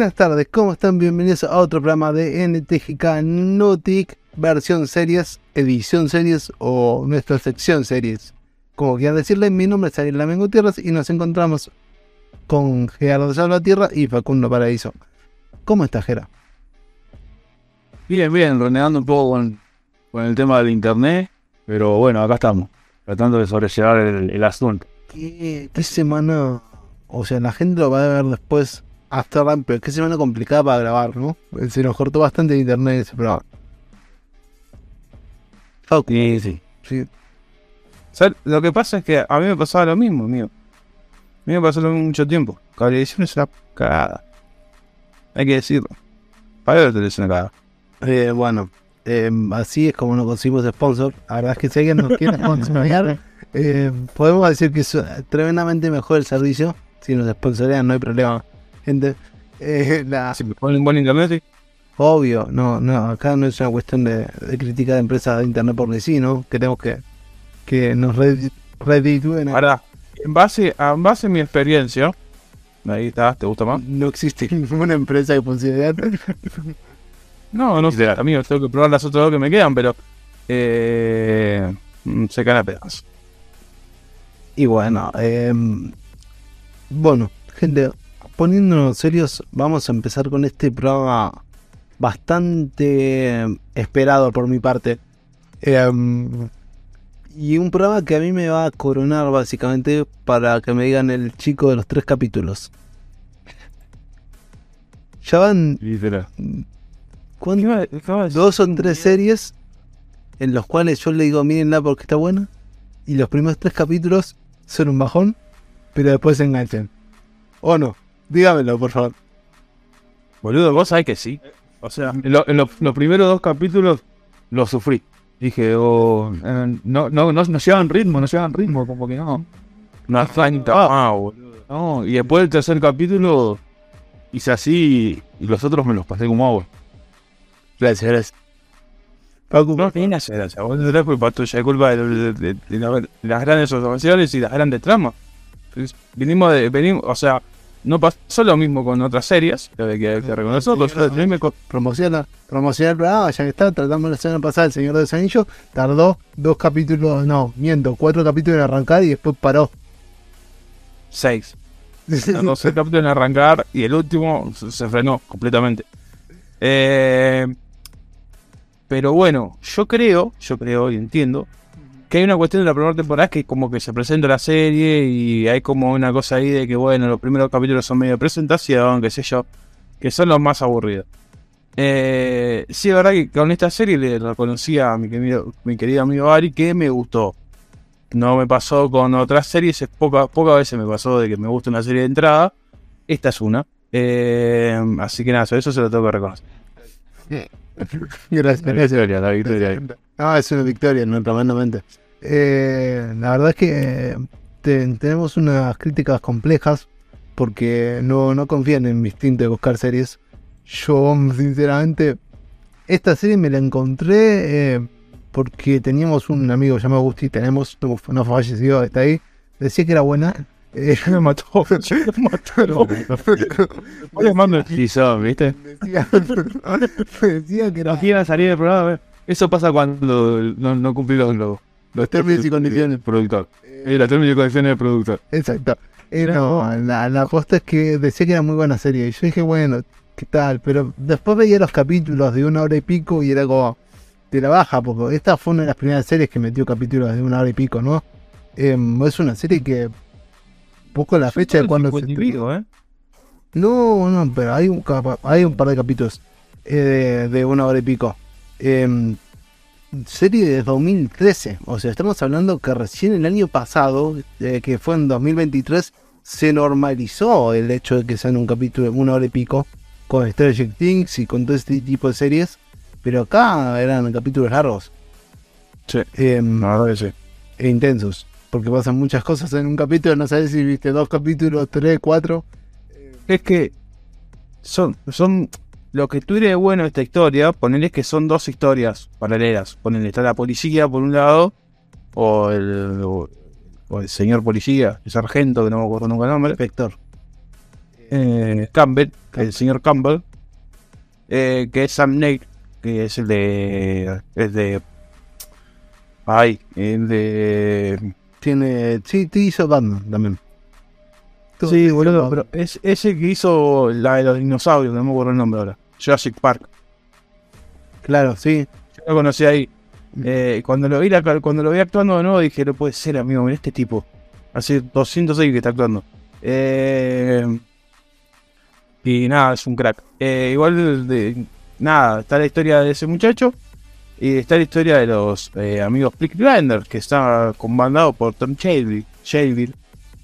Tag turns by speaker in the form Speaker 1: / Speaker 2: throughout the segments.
Speaker 1: Buenas tardes, ¿cómo están? Bienvenidos a otro programa de NTGK Nautic, versión series, edición series o nuestra sección series. Como quieran decirle, mi nombre es Ariel Lamen Gutiérrez y nos encontramos con Gerardo Salvatierra y Facundo Paraíso. ¿Cómo estás, Gera?
Speaker 2: Bien, bien, renegando un poco con, con el tema del internet, pero bueno, acá estamos, tratando de sobrellevar el, el asunto.
Speaker 1: ¿Qué, qué semana? O sea, la gente lo va a ver después hasta pero qué semana complicada para grabar, ¿no? Se nos cortó bastante el internet ese programa.
Speaker 2: Sí, sí.
Speaker 1: sí.
Speaker 2: Lo que pasa es que a mí me pasaba lo mismo, mío. A mí me pasó lo mismo mucho tiempo. Cablevisión es una cagada. Hay que decirlo. Para ver es una cagada.
Speaker 1: Eh, bueno, eh, así es como nos conseguimos sponsor. La verdad es que si alguien nos quiere sponsorear, eh, podemos decir que es tremendamente mejor el servicio. Si nos sponsorean, no hay problema, gente. Eh, la-
Speaker 2: Si me ponen buen internet, sí.
Speaker 1: obvio, no, no, acá no es una cuestión de, de crítica de empresas de internet porque sí, ¿no? Queremos que, que nos redi- reditúen.
Speaker 2: Ahora, en base, a, en base a mi experiencia, ahí está, ¿te gusta más?
Speaker 1: No existe ninguna empresa que funcione.
Speaker 2: No, no sé, amigos, tengo que probar las otras dos que me quedan, pero eh, mm, se caen a pedazos.
Speaker 1: Y bueno, eh, bueno, gente, poniéndonos serios, vamos a empezar con este programa bastante esperado por mi parte. Eh, y un programa que a mí me va a coronar básicamente para que me digan el chico de los tres capítulos. Ya van dos o tres series en los cuales yo le digo, mírenla porque está buena. Y los primeros tres capítulos son un bajón, pero después se enganchan. ¿O no? Dígamelo, por favor.
Speaker 2: Boludo, vos sabés que sí. O sea, en, lo- en lo- los primeros dos capítulos lo sufrí. Dije, oh, eh, no, no, no, no llevan ritmo, no llevan ritmo, como que no. Una faita más, boludo. No, y después del tercer capítulo hice así y los otros me los pasé como agua.
Speaker 1: Gracias, gracias. Pacu,
Speaker 2: No tiene gracia, gracia. Vos no tenés culpa tuya, es culpa de, de- de- de la- de las grandes asociaciones y las grandes tramas. Venimos de, venimos, o sea, no pasó lo mismo con otras series, que hay que, que reconocerlo. Me co-
Speaker 1: promociona, promociona el programa, ya que está, tratamos la semana pasada El Señor de los Anillos, tardó dos capítulos, no, miento, cuatro capítulos en arrancar y después paró.
Speaker 2: seis. No sé capítulos en arrancar y el último se, se frenó completamente. Eh, pero bueno, yo creo, yo creo y entiendo que hay una cuestión de la primera temporada que como que se presenta la serie y hay como una cosa ahí de que bueno, los primeros capítulos son medio de presentación, qué sé yo, que son los más aburridos. Eh, sí, es verdad que con esta serie le reconocí a mi querido, mi querido amigo Ari que me gustó. No me pasó con otras series, es poca, pocas veces me pasó de que me gusta una serie de entrada. Esta es una. Eh, así que nada, eso se lo tengo que reconocer.
Speaker 1: Gracias,
Speaker 2: la victoria.
Speaker 1: No, es una victoria, no, tremendamente. Eh, la verdad es que eh, te- tenemos unas críticas complejas porque no, no confían en mi instinto de buscar series. Yo, sinceramente, esta serie me la encontré eh, porque teníamos un amigo llamado Gusti, tenemos, no, no falleció, está ahí, decía que era buena. Eh,
Speaker 2: me mató, me mató. Les mando ¿viste?
Speaker 1: decía, decía que era
Speaker 2: No quieren salir del programa, a ver. Eso pasa cuando no, no cumplí los, los, los
Speaker 1: términos y condiciones.
Speaker 2: productor. Eh, los términos y condiciones del productor.
Speaker 1: Exacto. Eh, no, la, la cosa es que decía que era muy buena serie. Y yo dije, bueno, ¿qué tal? Pero después veía los capítulos de una hora y pico y era como, te la baja, porque esta fue una de las primeras series que metió capítulos de una hora y pico, ¿no? Em, es una serie que, poco la fecha de cuando se...
Speaker 2: Pico, ¿eh?
Speaker 1: No, no, pero hay un, hay un par de capítulos eh, de, de una hora y pico. Em, serie de 2013. O sea, estamos hablando que recién el año pasado, eh, que fue en 2023, se normalizó el hecho de que sean un capítulo de una hora y pico con Stranger Things y con todo este tipo de series. Pero acá eran capítulos largos.
Speaker 2: Sí.
Speaker 1: Em,
Speaker 2: La verdad que sí.
Speaker 1: e intensos. Porque pasan muchas cosas en un capítulo. No sabes si viste dos capítulos, tres, cuatro.
Speaker 2: Es que son, son lo que tiene de bueno esta historia, ponerles que son dos historias paralelas. Ponerle está la policía por un lado, o el, o, o el señor policía, el sargento, que no me acuerdo nunca el nombre,
Speaker 1: Vector.
Speaker 2: eh, Campbell, el señor Campbell, eh, que es Sam Neill, que es el de. Es de. Ay, el de.
Speaker 1: Tiene. Sí, te hizo Batman también.
Speaker 2: Sí, boludo, pero es ese que hizo la de los dinosaurios, no me acuerdo el nombre ahora. Jurassic Park.
Speaker 1: Claro, sí.
Speaker 2: Yo lo conocí ahí. Eh, cuando lo vi cuando lo vi actuando de nuevo dije, no puede ser, amigo, mira este tipo. Hace 206 que está actuando. Eh, y nada, es un crack. Eh, igual, de, nada, está la historia de ese muchacho. Y está la historia de los amigos Plick que está comandado por Tom Shelby,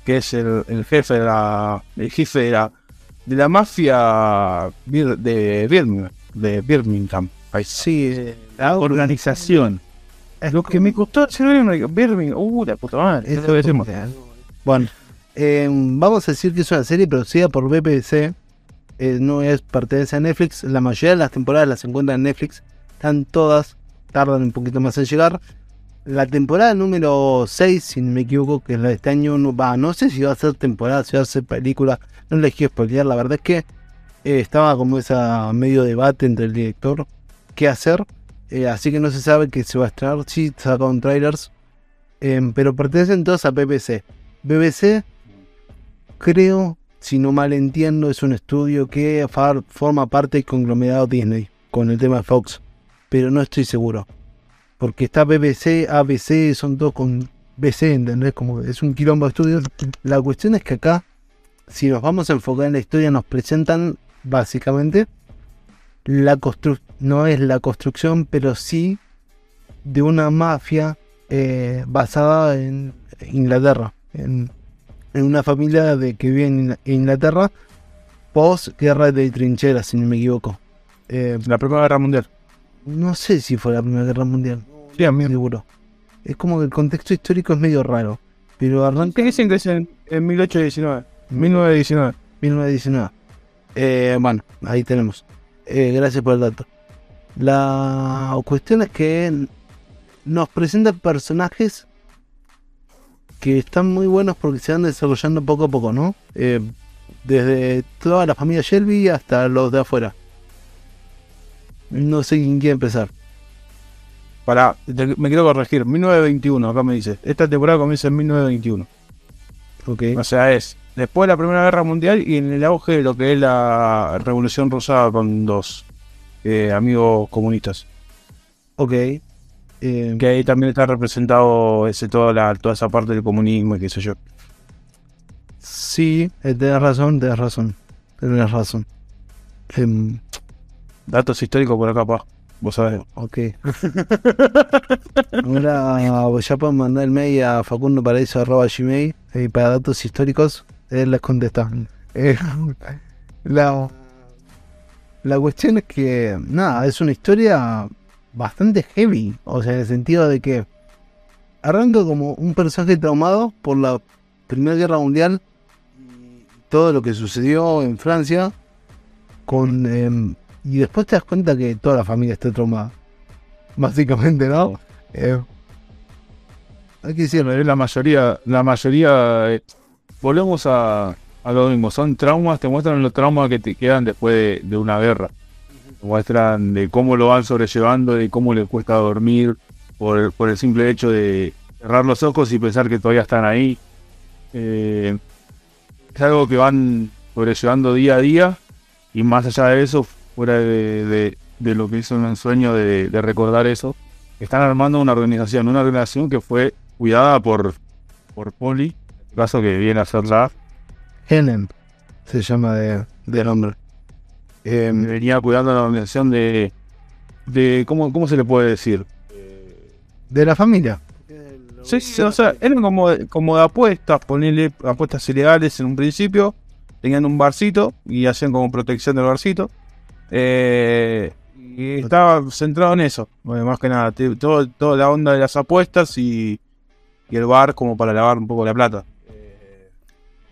Speaker 2: que es el, jefe de la. el jefe de la. de la mafia de Birmingham. De Birmingham.
Speaker 1: Sí,
Speaker 2: la organización. Es lo que me costó hacer Birmingham. Uh, la puta madre. Eso decimos.
Speaker 1: Bueno, eh, vamos a decir que es una serie producida por BBC eh, no es pertenece a Netflix. La mayoría de las temporadas las encuentran en Netflix. Están todas, tardan un poquito más en llegar. La temporada número 6, si no me equivoco, que es la de este año, no, va, no sé si va a ser temporada, si va a ser película. No les quiero spoilear, la verdad es que eh, estaba como ese medio debate entre el director qué hacer. Eh, así que no se sabe que se va a estrenar. Sí, sacaron trailers. pero pertenecen todos a BBC. BBC, creo si no mal entiendo, es un estudio que forma parte del conglomerado Disney con el tema de Fox, pero no estoy seguro. Porque está BBC, ABC, son todos con BC, ¿entendés? Como es un quilombo de estudios. La cuestión es que acá, si nos vamos a enfocar en la historia, nos presentan básicamente la construcción, no es la construcción, pero sí de una mafia eh, basada en Inglaterra, en en una familia de que vive en Inglaterra post guerra de trincheras, si no me equivoco.
Speaker 2: Eh, la Primera Guerra Mundial.
Speaker 1: No sé si fue la Primera Guerra Mundial. Sí, a mí. Seguro. Es como que el contexto histórico es medio raro. Pero arranca.
Speaker 2: ¿Qué dicen que es en, 1819? 1919.
Speaker 1: 1919. Eh, bueno, ahí tenemos. Eh, gracias por el dato. La cuestión es que nos presenta personajes que están muy buenos porque se van desarrollando poco a poco, ¿no? Eh, desde toda la familia Shelby hasta los de afuera. No sé quién quiere empezar.
Speaker 2: Para, me quiero corregir, 1921, acá me dice. Esta temporada comienza en 1921. Ok. O sea, es después de la Primera Guerra Mundial y en el auge de lo que es la Revolución Rosada con dos eh, amigos comunistas.
Speaker 1: Ok.
Speaker 2: Eh, que ahí también está representado ese, toda, la, toda esa parte del comunismo y qué sé yo.
Speaker 1: Sí, eh, tenés razón, tenés razón. Tenés razón.
Speaker 2: Em, datos históricos por acá, pa. Vos sabés.
Speaker 1: Ok. Ahora ya pueden mandar el mail a facundoparaíso.gmail y eh, para datos históricos él les contesta. la, la cuestión es que, nada, es una historia bastante heavy. O sea, en el sentido de que arranca como un personaje traumado por la Primera Guerra Mundial y todo lo que sucedió en Francia. Con, em, y después te das cuenta que toda la familia está traumada. Básicamente, ¿no?
Speaker 2: Eh, hay que decirlo, eh, la mayoría, la mayoría, eh, volvemos a, a lo mismo, son traumas, te muestran los traumas que te quedan después de una guerra muestran de cómo lo van sobrellevando, de cómo les cuesta dormir por el, por el simple hecho de cerrar los ojos y pensar que todavía están ahí. Eh, es algo que van sobrellevando día a día y más allá de eso, fuera de, lo que hizo un sueño de, recordar eso, están armando una organización, una organización que fue cuidada por, por Poli, en este caso que viene a ser la...
Speaker 1: Helen se llama de, de nombre
Speaker 2: eh, venía cuidando la organización de, de ¿cómo, ¿cómo se le puede decir?
Speaker 1: De la familia.
Speaker 2: Sí, sí, o sea, eran como, como de apuestas, ponerle apuestas ilegales en un principio, tenían un barcito y hacían como protección del barcito. Eh, y estaba centrado en eso, más que nada, todo, toda la onda de las apuestas y, el bar como para lavar un poco la plata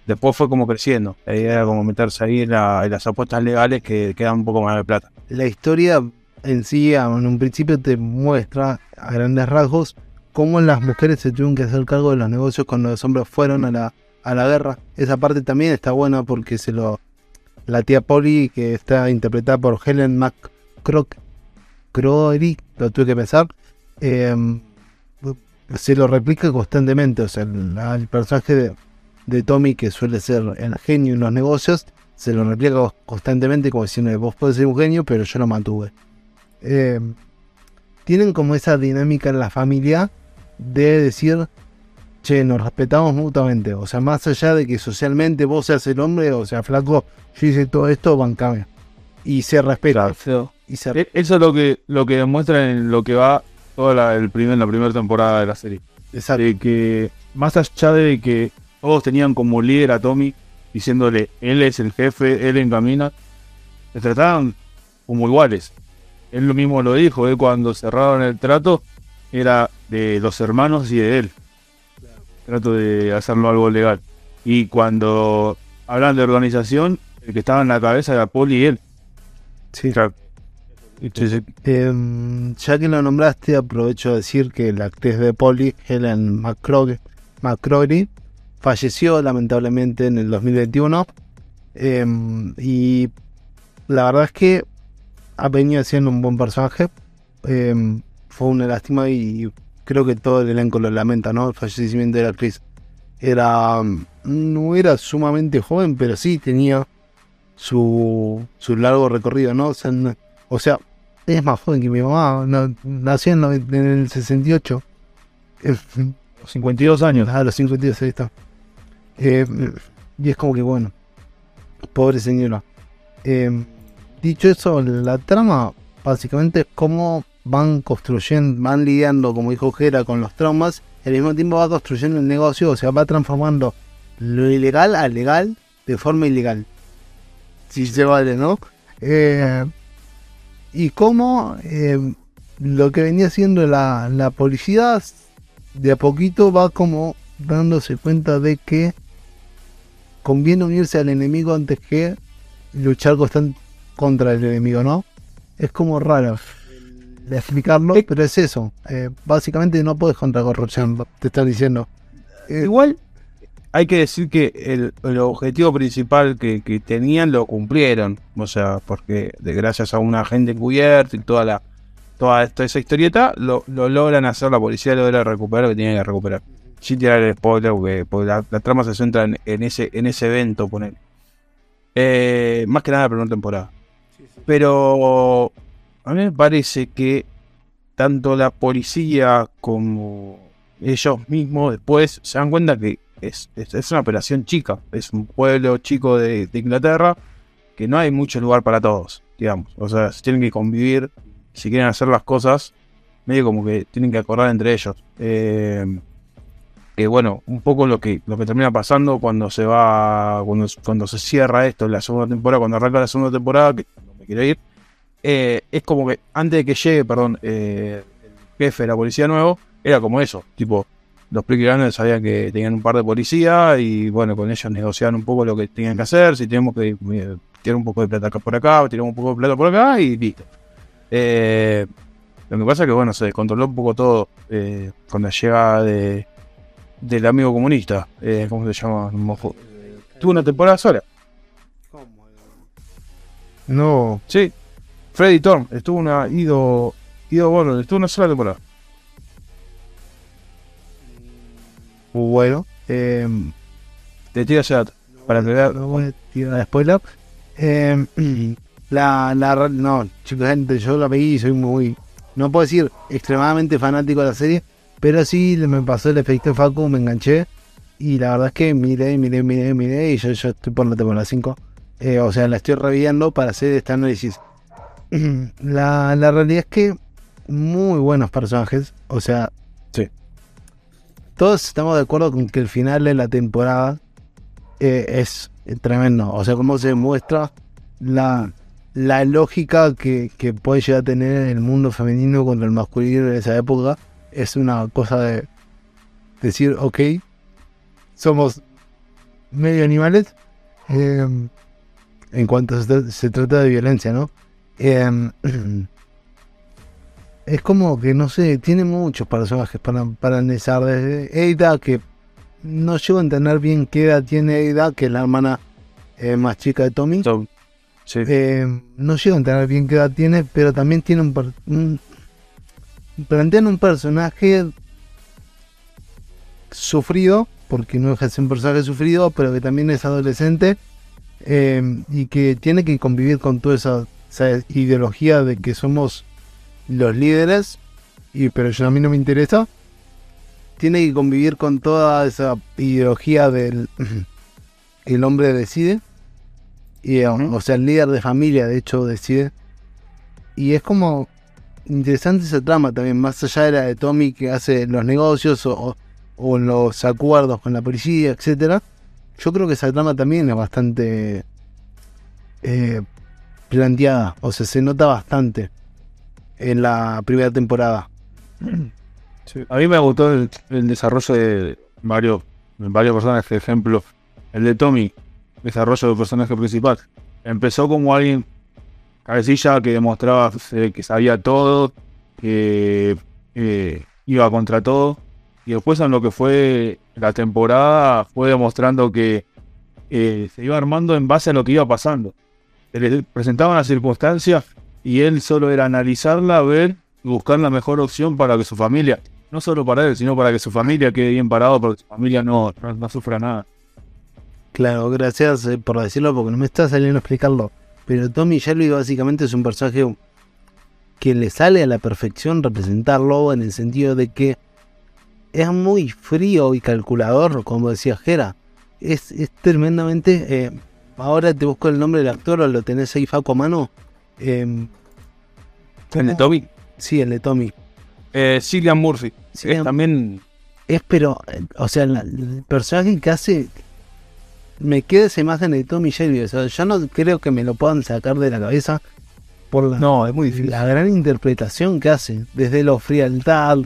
Speaker 2: después fue como creciendo. La idea era como meterse ahí en, las apuestas legales que quedan un poco más de plata.
Speaker 1: La historia en sí, en un principio, te muestra a grandes rasgos cómo las mujeres se tuvieron que hacer cargo de los negocios cuando los hombres fueron a la, a la guerra. Esa parte también está buena porque se lo la tía Polly, que está interpretada por Helen McCrory, lo tuve que pensar, eh, se lo replica constantemente. O sea, el, personaje de, Tommy, que suele ser el genio en los negocios, se lo replica constantemente como diciendo, vos podés ser un genio, pero yo lo mantuve. Eh, tienen como esa dinámica en la familia de decir, che, nos respetamos mutuamente. O sea, más allá de que socialmente vos seas el hombre, o sea, flaco, yo hice todo esto, bancame. Y se respeta.
Speaker 2: Claro. Y se... E-, eso es lo que, lo que demuestra en lo que va toda la, el primer, la primera temporada de la serie.
Speaker 1: Exacto.
Speaker 2: De que más allá de que todos tenían como líder a Tommy, diciéndole, él es el jefe, él encamina, se trataban como iguales. Él lo mismo lo dijo, él cuando cerraron el trato era de los hermanos y de él. Trato de hacerlo algo legal. Y cuando hablan de organización, el que estaba en la cabeza era Paul y él.
Speaker 1: Sí. Claro. Eh, ya que lo nombraste, aprovecho de decir que la actriz de Polly, Helen McCrory, falleció lamentablemente en el 2021. Eh, y la verdad es que ha venido siendo un buen personaje. Eh, fue una lástima y creo que todo el elenco lo lamenta, ¿no? El fallecimiento de la actriz. Era. No era sumamente joven, pero sí tenía su, su largo recorrido, ¿no? O sea, no, o sea, es más joven que mi mamá. nació en, el 68.
Speaker 2: Los 52 años.
Speaker 1: Ah, los 52, ahí está. Eh, y es como que bueno. Pobre señora. Eh, dicho eso, la trama básicamente es cómo van construyendo, van lidiando, como dijo Jera, con los traumas. Y al mismo tiempo va construyendo el negocio, o sea, va transformando lo ilegal a legal de forma ilegal. Si se vale, ¿no? Eh, y cómo eh, lo que venía siendo la, la policía de a poquito va como dándose cuenta de que conviene unirse al enemigo antes que luchar contra el enemigo, ¿no? Es como raro de explicarlo, pero es eso. Eh, básicamente no puedes contra corrupción, te están diciendo.
Speaker 2: Eh, Igual hay que decir que el, objetivo principal que, tenían lo cumplieron. O sea, porque de, gracias a un agente encubierto y toda la toda esa historieta, lo, logran hacer, la policía logra recuperar lo que tienen que recuperar. Sin tirar el spoiler, porque, la, trama se centra en, ese, en ese evento, poner. Eh, más que nada la primera temporada. Pero a mí me parece que tanto la policía como ellos mismos después se dan cuenta que es, es, una operación chica, es un pueblo chico de, Inglaterra que no hay mucho lugar para todos, digamos. O sea, si tienen que convivir, si quieren hacer las cosas, medio como que tienen que acordar entre ellos. Eh, que bueno, un poco lo que, lo que termina pasando cuando se va, cuando, cuando se cierra esto en la segunda temporada, cuando arranca la segunda temporada, que no me quiero ir, eh, es como que antes de que llegue, perdón, eh, el jefe de la policía nuevo, era como eso, tipo, los Peaky sabían que tenían un par de policías y bueno, con ellos negociaban un poco lo que tenían que hacer, si tenemos que eh, tirar un poco de plata por acá, tirar un poco de plata por acá y listo. Eh, lo que pasa es que bueno, se descontroló un poco todo eh, con la llegada de, del amigo comunista, ¿cómo se llama? Tuvo una temporada sola.
Speaker 1: No.
Speaker 2: Sí, Freddy Thorne estuvo una ido ido bueno, estuvo una sola temporada.
Speaker 1: Bueno, eh,
Speaker 2: te tiro ya para
Speaker 1: veas. No voy a tirar spoiler. Eh, la, la, no, chicos, gente, yo la vi y soy muy, no puedo decir extremadamente fanático de la serie, pero sí me pasó el efecto Facu, me enganché. Y la verdad es que miré, miré, miré, miré, y yo, yo estoy por la temporada 5. Eh, o sea, la estoy reviendo para hacer este análisis. La, la realidad es que muy buenos personajes. O sea,
Speaker 2: sí
Speaker 1: todos estamos de acuerdo con que el final de la temporada eh, es tremendo. O sea, cómo se muestra la, la lógica que, puede llegar a tener el mundo femenino contra el masculino en esa época. Es una cosa de decir, ok, somos medio animales. Eh, en cuanto se, trata de violencia, ¿no? Eh, es como que no sé, tiene muchos personajes para, para analizar. Desde Eida, que no llego a entender bien qué edad tiene Eida, que es la hermana eh, más chica de Tommy.
Speaker 2: Sí.
Speaker 1: Eh, no llego a entender bien qué edad tiene, pero también tiene un, per- un- plantean un personaje sufrido, porque no deja de ser un personaje sufrido, pero que también es adolescente eh, y que tiene que convivir con toda esa, esa ideología de que somos los líderes, y pero yo a mí no me interesa. Tiene que convivir con toda esa ideología del el hombre decide. Y, eh. O sea, el líder de familia, de hecho, decide. Y es como interesante esa trama también, más allá de la de Tommy que hace los negocios o los acuerdos con la policía, etcétera. Yo creo que esa trama también es bastante eh, planteada, o sea, se nota bastante en la primera temporada.
Speaker 2: A mí me gustó el, desarrollo de varios, personajes. Por ejemplo, el de Tommy, desarrollo del personaje principal. Empezó como alguien cabecilla que demostraba que sabía todo, que eh, iba contra todo. Y después en lo que fue la temporada fue demostrando que eh, se iba armando en base a lo que iba pasando. Le presentaban las circunstancias y él solo era analizarla, ver buscar la mejor opción para que su familia, no solo para él, sino para que su familia quede bien parado, para que su familia no, no, no sufra nada.
Speaker 1: Claro, gracias eh, por decirlo porque no me está saliendo a explicarlo. Pero Tommy Shelby básicamente es un personaje que le sale a la perfección representarlo en el sentido de que es muy frío y calculador, como decía Jera. Es, es tremendamente... eh, ahora te busco el nombre del actor o lo tenés ahí Faco a mano. Em,
Speaker 2: El de Toby,
Speaker 1: sí, el de Tommy.
Speaker 2: eh, Cillian Murphy,
Speaker 1: Cillian-
Speaker 2: es también
Speaker 1: Es pero, eh, o sea, la- el personaje que hace... Me queda esa imagen de Tommy Shelby. O sea, yo no creo que me lo puedan sacar de la cabeza por la,
Speaker 2: No, es muy difícil.
Speaker 1: la gran interpretación que hace. Desde lo frialdad.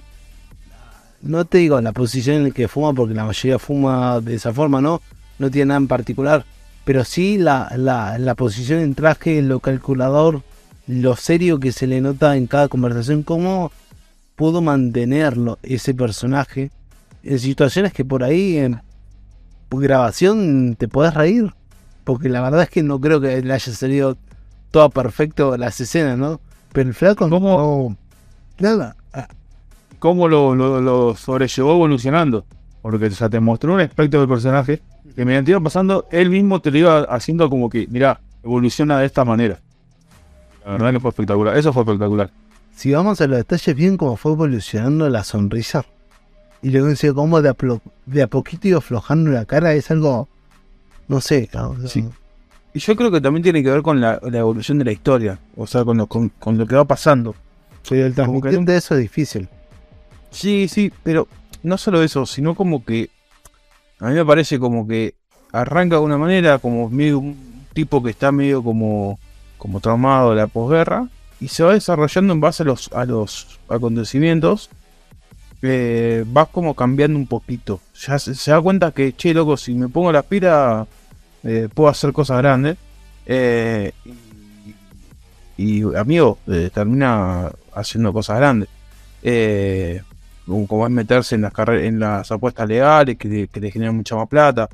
Speaker 1: No te digo la posición en la que fuma, porque la mayoría fuma de esa forma, ¿no? No tiene nada en particular. Pero sí la, la, la posición en traje, lo calculador, lo serio que se le nota en cada conversación. Cómo pudo mantenerlo ese personaje en situaciones que por ahí en grabación te podés reír. Porque la verdad es que no creo que le haya salido todo perfecto las escenas, ¿no? Pero el flaco
Speaker 2: ¿Cómo?
Speaker 1: no- Nada. Ah,
Speaker 2: cómo lo, lo, lo sobrellevó evolucionando. Porque o sea, te mostró un aspecto del personaje que mediante iba pasando, él mismo te lo iba haciendo como que, mira, evoluciona de esta manera. La verdad que fue espectacular, eso fue espectacular.
Speaker 1: Si vamos a los detalles bien cómo fue evolucionando la sonrisa. Y luego decía cómo de a, de a poquito iba aflojando la cara es algo... No sé. ¿no?
Speaker 2: Sí. Y yo creo que también tiene que ver con la, la evolución de la historia, o sea, con lo, con, con lo que va pasando.
Speaker 1: Pero el
Speaker 2: Como
Speaker 1: transmitir de eso es difícil.
Speaker 2: Sí, sí, pero no solo eso, sino como que a mí me parece como que arranca de una manera, como medio un tipo que está medio como, como traumado de la posguerra, y se va desarrollando en base a los, acontecimientos, eh, va como cambiando un poquito. Ya se, da cuenta que, che, loco, si me pongo la pira, eh, puedo hacer cosas grandes. Eh, y, amigo, eh, termina haciendo cosas grandes. Como, es meterse en las carreras, en las apuestas legales que, le- que le generan mucha más plata.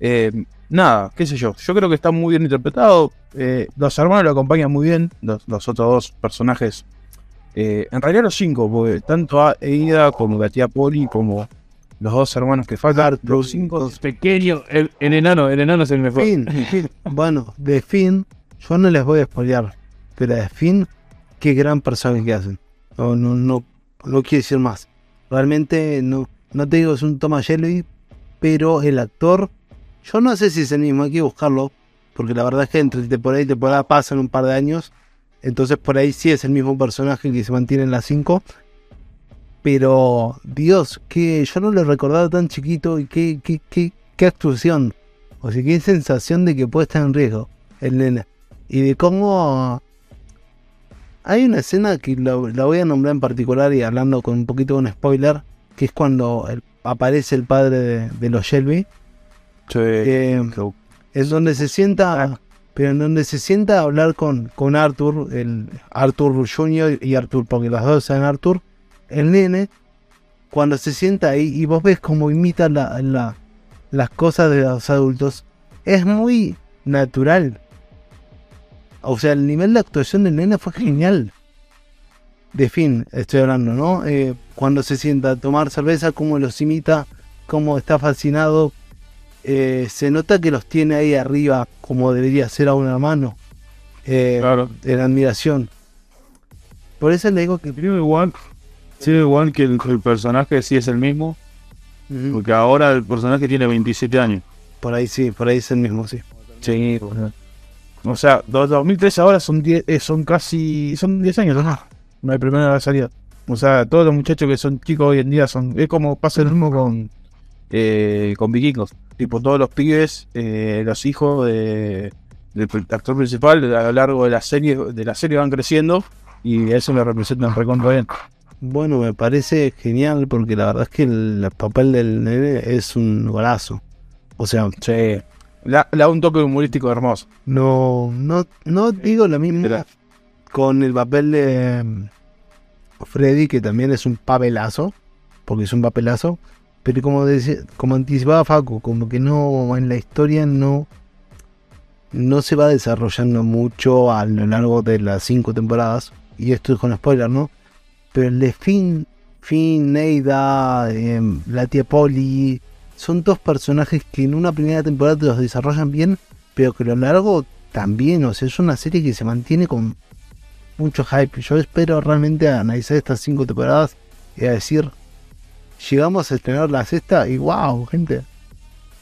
Speaker 2: Eh, nada, qué sé yo. Yo creo que está muy bien interpretado. Eh, los hermanos lo acompañan muy bien. Los, los otros dos personajes. eh, en realidad los cinco, porque tanto a Eida como la tía Poli, como los dos hermanos que faltan. Los cinco pequeños. El, el enano, el enano es el mejor.
Speaker 1: Finn, Finn. Bueno, de Finn, yo no les voy a spoilear. Pero de Finn, qué gran personaje que hacen. No, no, no, no quiero decir más. Realmente no, no te digo es un Thomas Shelby, pero el actor, yo no sé si es el mismo, hay que buscarlo, porque la verdad es que entre temporada y temporada pasan un par de años, entonces por ahí sí es el mismo personaje que se mantiene en las 5. Pero, Dios, que yo no lo recordaba tan chiquito y qué, qué, qué, qué actuación. O sea, qué sensación de que puede estar en riesgo el nene. Y de cómo... Hay una escena que lo- la voy a nombrar en particular y hablando con un poquito de un spoiler, que es cuando el- aparece el padre de, de los Shelby. Eh, es donde se sienta, pero en donde se sienta a hablar con, con Arthur, el Arthur Jr. y Arthur, porque los dos son Arthur, el nene, cuando se sienta ahí y vos ves cómo imita la, la- las cosas de los adultos, es muy natural. O sea, el nivel de actuación del nene fue genial. De fin, estoy hablando, ¿no? Eh, cuando se sienta a tomar cerveza, cómo los imita, cómo está fascinado. Eh, se nota que los tiene ahí arriba, como debería ser a una mano. Eh,
Speaker 2: Claro.
Speaker 1: En admiración. Por eso le digo que.
Speaker 2: Creo igual, sí, igual que el, el personaje sí es el mismo, porque ahora el personaje tiene 27 años.
Speaker 1: Por ahí sí, por ahí es el mismo, sí.
Speaker 2: Sí, O sea, dos- 2003 ahora son 10, eh, son casi, son 10 años, ¿no? No hay primera salida. O sea, todos los muchachos que son chicos hoy en día son, es como pasa lo mismo con, eh, con vikingos. Tipo, todos los pibes, eh, los hijos de, del actor principal a lo largo de la serie, de la serie van creciendo y eso lo representan recontra bien.
Speaker 1: Bueno, me parece genial porque la verdad es que el papel del nene es un golazo. O sea,
Speaker 2: Sí. Le da- un toque humorístico hermoso.
Speaker 1: no, no, no digo lo mismo con el papel de mm, Freddy, que también es un papelazo, porque es un papelazo, pero como decía, como anticipaba Facu, como que no, en la historia no, no se va desarrollando mucho a lo largo de las cinco temporadas, y esto es con spoiler, ¿no? Pero el de Finn, Finn, Neida, em, la tía Polly, son dos personajes que en una primera temporada te los desarrollan bien, pero que a lo largo también, o sea, es una serie que se mantiene con mucho hype. Yo espero realmente analizar estas cinco temporadas y a decir, llegamos a estrenar la sexta y wow, gente.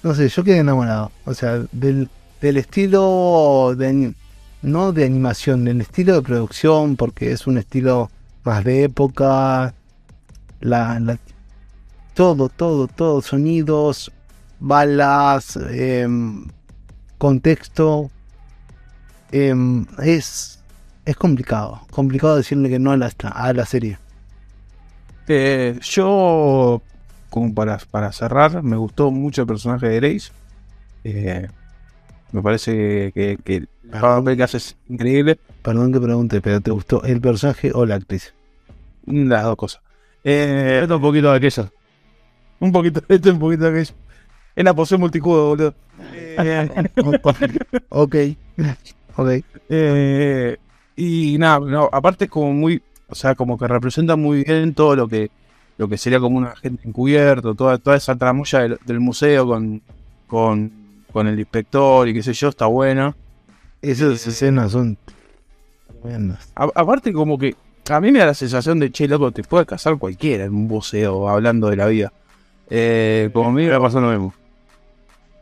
Speaker 1: No sé, yo quedé enamorado. O sea, del, del estilo de no de animación, del estilo de producción, porque es un estilo más de época. La- todo, todo, todo, sonidos, balas, em, contexto. em, es, es complicado, complicado decirle que no a la, a la serie.
Speaker 2: Eh, yo, como para, para cerrar, me gustó mucho el personaje de Grace. Eh, me parece que, que el papel que hace es increíble.
Speaker 1: Perdón que pregunte, pero ¿te gustó el personaje o la actriz?
Speaker 2: Las dos cosas. Eh, esto un poquito de aquello. Un poquito de esto, un poquito de aquello. Es la posee multijuego, boludo. Eh,
Speaker 1: ok, ok.
Speaker 2: Eh, y nada, no, aparte es como muy, o sea, como que representa muy bien todo lo que, lo que sería como un agente encubierto, toda, toda esa tramoya del, del museo con, con, con el inspector y qué sé yo, está buena.
Speaker 1: Esas escenas son tremendas.
Speaker 2: A- aparte como que a mí me da la sensación de, che, loco, te puede casar cualquiera en un museo hablando de la vida. Eh, como a mí me pasó lo mismo.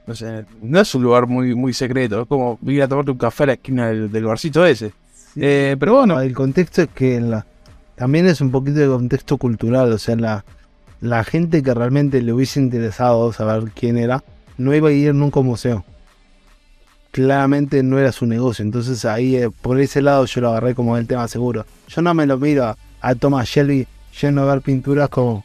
Speaker 2: O sea, no es un lugar muy, muy secreto, es como ir a tomarte un café a la esquina del, del barcito ese. Eh, pero bueno,
Speaker 1: El contexto es que la, también es un poquito de contexto cultural, o sea, la, la gente que realmente le hubiese interesado saber quién era, no iba a ir nunca a un museo. Claramente no era su negocio, entonces ahí eh, por ese lado yo lo agarré como el tema seguro. Yo no me lo miro a, a Thomas Shelby yendo a ver pinturas como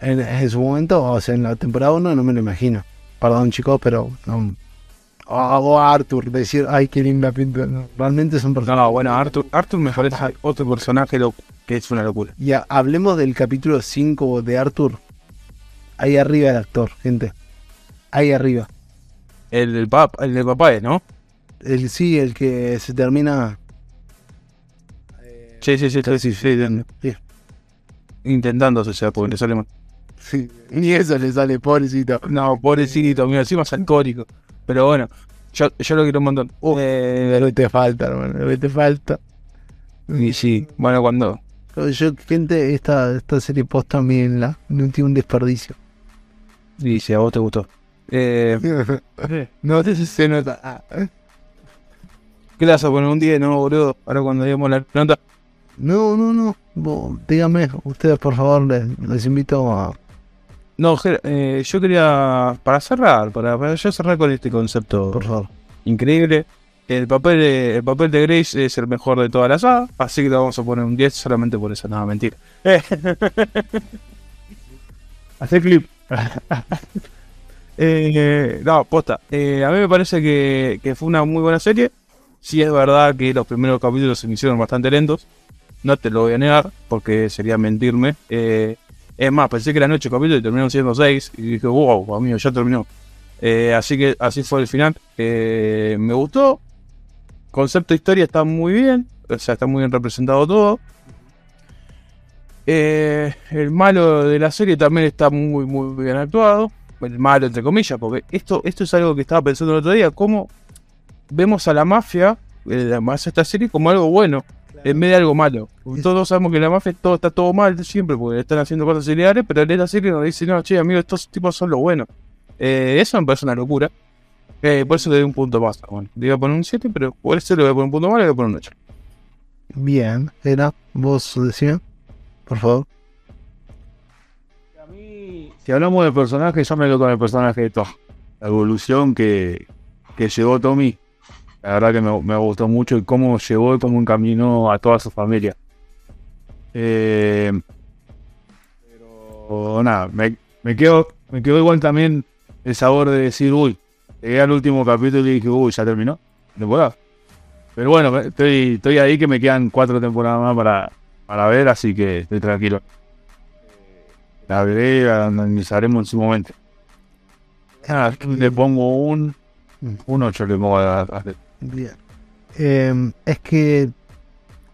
Speaker 1: en, en su momento, o sea, en la temporada 1 no me lo imagino. Perdón chicos, pero no. O Arthur, decir, ay, qué linda pintura. No, realmente son
Speaker 2: No,
Speaker 1: personas.
Speaker 2: no, bueno, Arthur, Arthur me parece otro personaje lo, que es una locura.
Speaker 1: Y ha- hablemos del capítulo 5 de Arthur. Ahí arriba el actor, gente. Ahí arriba.
Speaker 2: El del pap, el del papá, es, ¿no?
Speaker 1: El sí, el que se termina.
Speaker 2: Sí, sí, sí, sí, sí, sí, sí.
Speaker 1: Sí,
Speaker 2: Intentando sea, porque le sale mal.
Speaker 1: Sí. Ni eso le sale, pobrecito.
Speaker 2: No, pobrecito, mira, encima es alcohólico. Pero bueno, yo, yo lo quiero un montón. Eh,
Speaker 1: Pero te falta, hermano. Te falta.
Speaker 2: y sí, bueno, cuando.
Speaker 1: Yo, gente, esta, esta serie post también la, no tiene un desperdicio.
Speaker 2: Y si a vos te gustó. Eh,
Speaker 1: no si se nota. Ah, ¿eh?
Speaker 2: ¿Qué le vas a poner un 10, no, boludo? Ahora cuando digamos la nota.
Speaker 1: No, no, no. Vos, díganme, ustedes por favor, les, les invito a.
Speaker 2: No, eh, yo quería, para cerrar, para, para yo cerrar con este concepto
Speaker 1: Por favor.
Speaker 2: increíble. El papel, de, el papel de Grace es el mejor de toda la saga, así que le vamos a poner un 10 solamente por eso. Nada, mentira. Hacer clip. Eh, no, posta. Eh, a mí me parece que, que fue una muy buena serie. Sí es verdad que los primeros capítulos se me hicieron bastante lentos. No te lo voy a negar, porque sería mentirme. Eh, es más, pensé que eran 8 capítulos y terminaron siendo 6. Y dije, wow, amigo, ya terminó. Eh, así que así fue el final. Eh, me gustó. concepto de historia está muy bien, o sea, está muy bien representado todo. Eh, el malo de la serie también está muy, muy bien actuado. El malo, entre comillas, porque esto, esto es algo que estaba pensando el otro día, cómo vemos a la mafia, además esta serie, como algo bueno, en vez de algo malo. Todos sabemos que en la mafia todo está todo mal siempre, porque están haciendo cosas similares, pero en esta serie nos dice, no, che, amigo, estos tipos son lo bueno. Eh, eso me parece una locura. Eh, por eso le doy un punto más. Bueno, le iba a poner un 7, pero por eso le voy a poner un punto más, le voy a poner un 8.
Speaker 1: Bien, era, vos decías, por favor.
Speaker 3: Si hablamos de personajes, yo me quedo con el personaje de Tom. La evolución que, que llevó Tommy, la verdad que me, me gustó mucho y cómo llevó y cómo encaminó a toda su familia. Eh, pero nada, me, me quedo, me quedó igual también el sabor de decir, uy, llegué al último capítulo y dije, uy, ya terminó. la temporada. Pero bueno, estoy, estoy ahí que me quedan cuatro temporadas más para, para ver, así que estoy tranquilo. La veré, la analizaremos en su momento. Ah, le pongo un, un 8, le pongo a, a-
Speaker 1: Eh, es que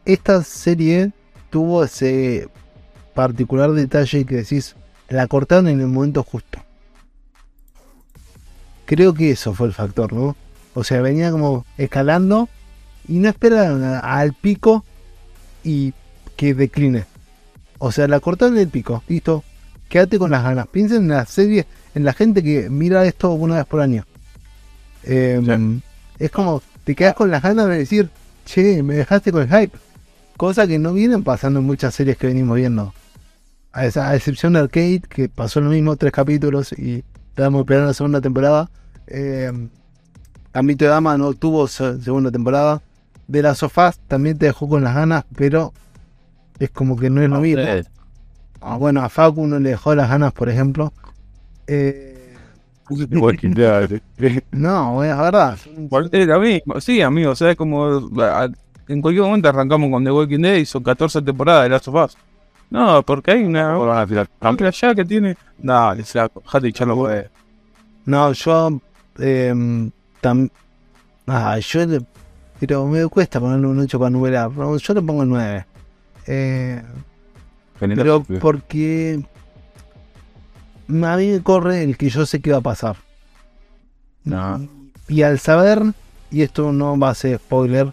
Speaker 1: esta serie tuvo ese particular detalle que decís, la cortaron en el momento justo. Creo que eso fue el factor, ¿no? O sea, venía como escalando y no esperaron a- al pico y que decline. O sea, la cortaron en el pico, listo. Quédate con las ganas. Piensen en la serie, en la gente que mira esto una vez por año. Eh,
Speaker 2: Sí.
Speaker 1: Es como, te quedas con las ganas de decir, che, me dejaste con el hype. Cosa que no vienen pasando en muchas series que venimos viendo. A, esa, a excepción de Arcade, que pasó lo mismo, tres capítulos y estábamos esperando la segunda temporada. Eh, Ámbito de Dama no tuvo se- segunda temporada. De las sofás también te dejó con las ganas, pero es como que no es lo mismo. Ah, bueno, a Facu no le dejó las ganas, por ejemplo. Eh,
Speaker 3: Dead.
Speaker 1: no, es verdad.
Speaker 2: Es lo mismo, sí, amigo, o sea, es como. En cualquier momento arrancamos con The Walking Dead y son 14 temporadas de Last of Us. No, porque hay una.
Speaker 3: Ahora van a tirar.
Speaker 2: Ya que tiene. Dale, flaco, echar los huevos.
Speaker 1: No, yo eh, tam- ah, yo le, pero me cuesta ponerle un 8 para numerar. pero Yo le pongo el 9. Eh, pero porque a mí me corre el que yo sé que va a pasar.
Speaker 3: No.
Speaker 1: Y al saber, y esto no va a ser spoiler,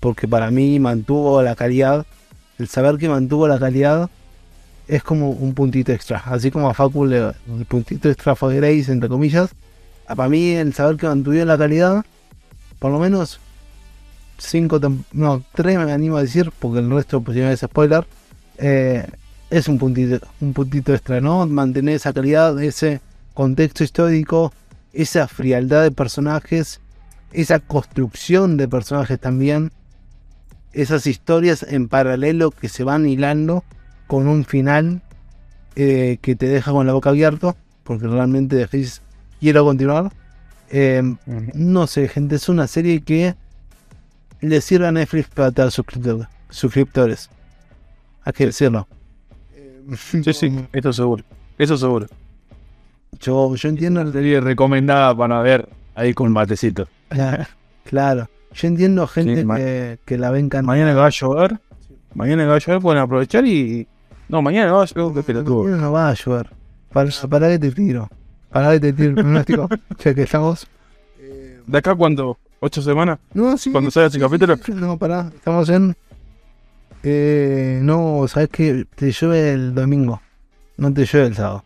Speaker 1: porque para mí mantuvo la calidad, el saber que mantuvo la calidad es como un puntito extra. Así como a Facu le- el puntito extra fue Grace, entre comillas. Para mí el saber que mantuvieron la calidad, por lo menos 5, no, 3 me animo a decir, porque el resto pues ya es spoiler, eh, es un puntito, un puntito extra, ¿no? Mantener esa calidad, ese contexto histórico, esa frialdad de personajes, esa construcción de personajes también, esas historias en paralelo que se van hilando con un final eh, que te deja con la boca abierta, porque realmente decís, quiero continuar. Eh, no sé, gente, es una serie que le sirve a Netflix para tener suscriptores. suscriptores. Hay que decirlo.
Speaker 2: Sí, sí, esto seguro. Eso seguro.
Speaker 1: Yo, yo entiendo el
Speaker 3: Serie recomendada para ver ahí con matecito.
Speaker 1: Claro, claro. Yo entiendo gente
Speaker 2: Sí,
Speaker 1: que, que la ven cantar.
Speaker 2: Mañana que va a llover. Mañana que va a llover pueden aprovechar y. No, mañana va a llover. qué pelotudo.
Speaker 1: Mañana no va a llover. Para, para que te tiro. Para que te tiro el pronóstico. che, que estamos.
Speaker 2: ¿De acá cuánto? ¿Ocho semanas?
Speaker 1: No, sí.
Speaker 2: ¿Cuándo salga ese capítulo?
Speaker 1: sí, No, pará. Estamos en. Eh, no, sabes que te llueve el domingo. No te llueve el sábado.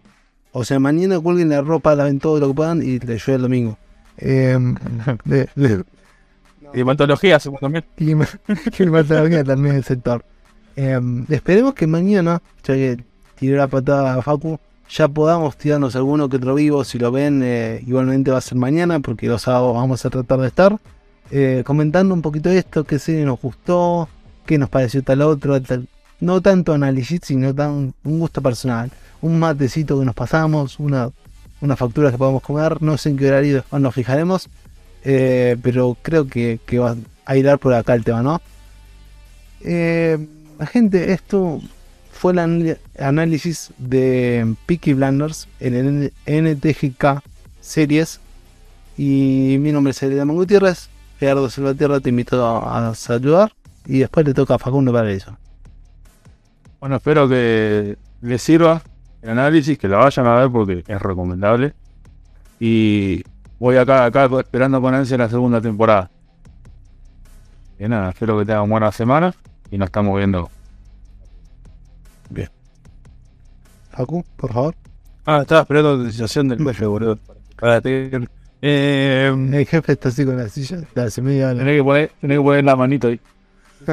Speaker 1: O sea, mañana cuelguen la ropa, laven todo lo que puedan y te llueve el domingo. Eh, de- de-
Speaker 2: Y hematología hacemos también.
Speaker 1: clima- climatología también del sector. Eh, esperemos que mañana, ya que tiré la patada a Facu, ya podamos tirarnos alguno que otro vivo. Si lo ven, eh, igualmente va a ser mañana, porque los sábados vamos a tratar de estar eh, comentando un poquito esto, qué serie nos gustó, qué nos pareció tal otro. tal- no tanto análisis, sino tan un gusto personal. Un matecito que nos pasamos, una, una factura que podamos comer. No sé en qué horario nos fijaremos. Eh, pero creo que, va a ir por acá el tema, ¿no? Eh, gente, esto fue el análisis de Peaky Blinders en el NTGK Series. Y mi nombre es Elian Gutiérrez. Gerardo Salvatierra te invito a saludar y después le toca a Facundo para eso.
Speaker 3: Bueno, espero que les sirva el análisis, que la vayan a ver porque es recomendable. Y voy acá, acá esperando con ansia la segunda temporada. Y nada, espero que tengan buena semana y nos estamos viendo.
Speaker 1: Facu, por favor.
Speaker 2: Ah, estaba esperando la decisión del jefe, boludo. Para Eh,
Speaker 1: El jefe está así con la silla.
Speaker 3: Tenés que poner, tenés que poner la manito ahí.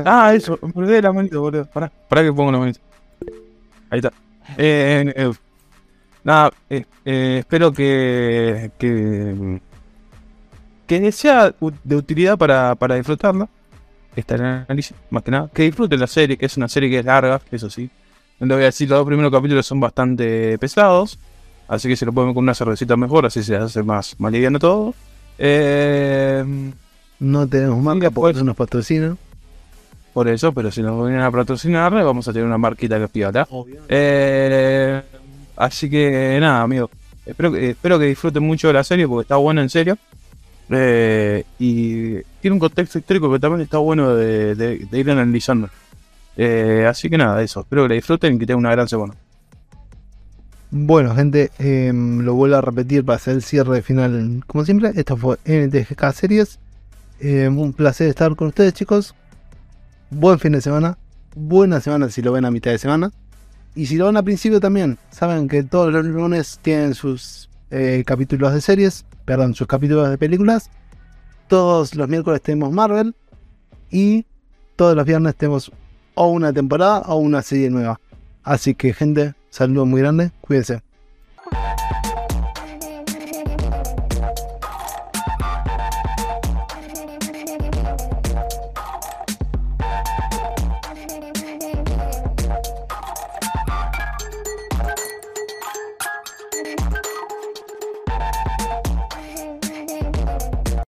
Speaker 2: Ah, eso, me olvidé de la manito, boludo. Pará, pará que pongo la manito. Ahí está. Eh, eh, nada, eh, eh, espero que, que, que sea de utilidad para, para disfrutarla. Este análisis, más que nada. Que disfruten la serie, que es una serie que es larga, eso sí. No voy a decir, los dos primeros capítulos son bastante pesados. Así que se lo pueden con una cervecita mejor, así se hace más, más liviano todo. Eh,
Speaker 1: No tenemos
Speaker 2: después-
Speaker 1: porque eso nos patrocina.
Speaker 2: Por eso, pero si nos vienen a patrocinar, vamos a tener una marquita que es piola. Eh, así que nada, amigo. Espero, que- espero que disfruten mucho de la serie porque está buena en serio. Eh, y tiene un contexto histórico que también está bueno de, de- de ir analizando. Eh, así que nada, eso. Espero que la disfruten y que tengan una gran semana.
Speaker 1: Bueno, gente, em, lo vuelvo a repetir para hacer el cierre final. Como siempre, esto fue NTGK Series. Em, un placer estar con ustedes, chicos. Buen fin de semana. Buena semana si lo ven a mitad de semana. Y si lo ven a principio también. Saben que todos los lunes tienen sus eh, capítulos de series. Perdón, sus capítulos de películas. Todos los miércoles tenemos Marvel. Y todos los viernes tenemos o una temporada o una serie nueva. Así que, gente, saludos muy grandes. Cuídense.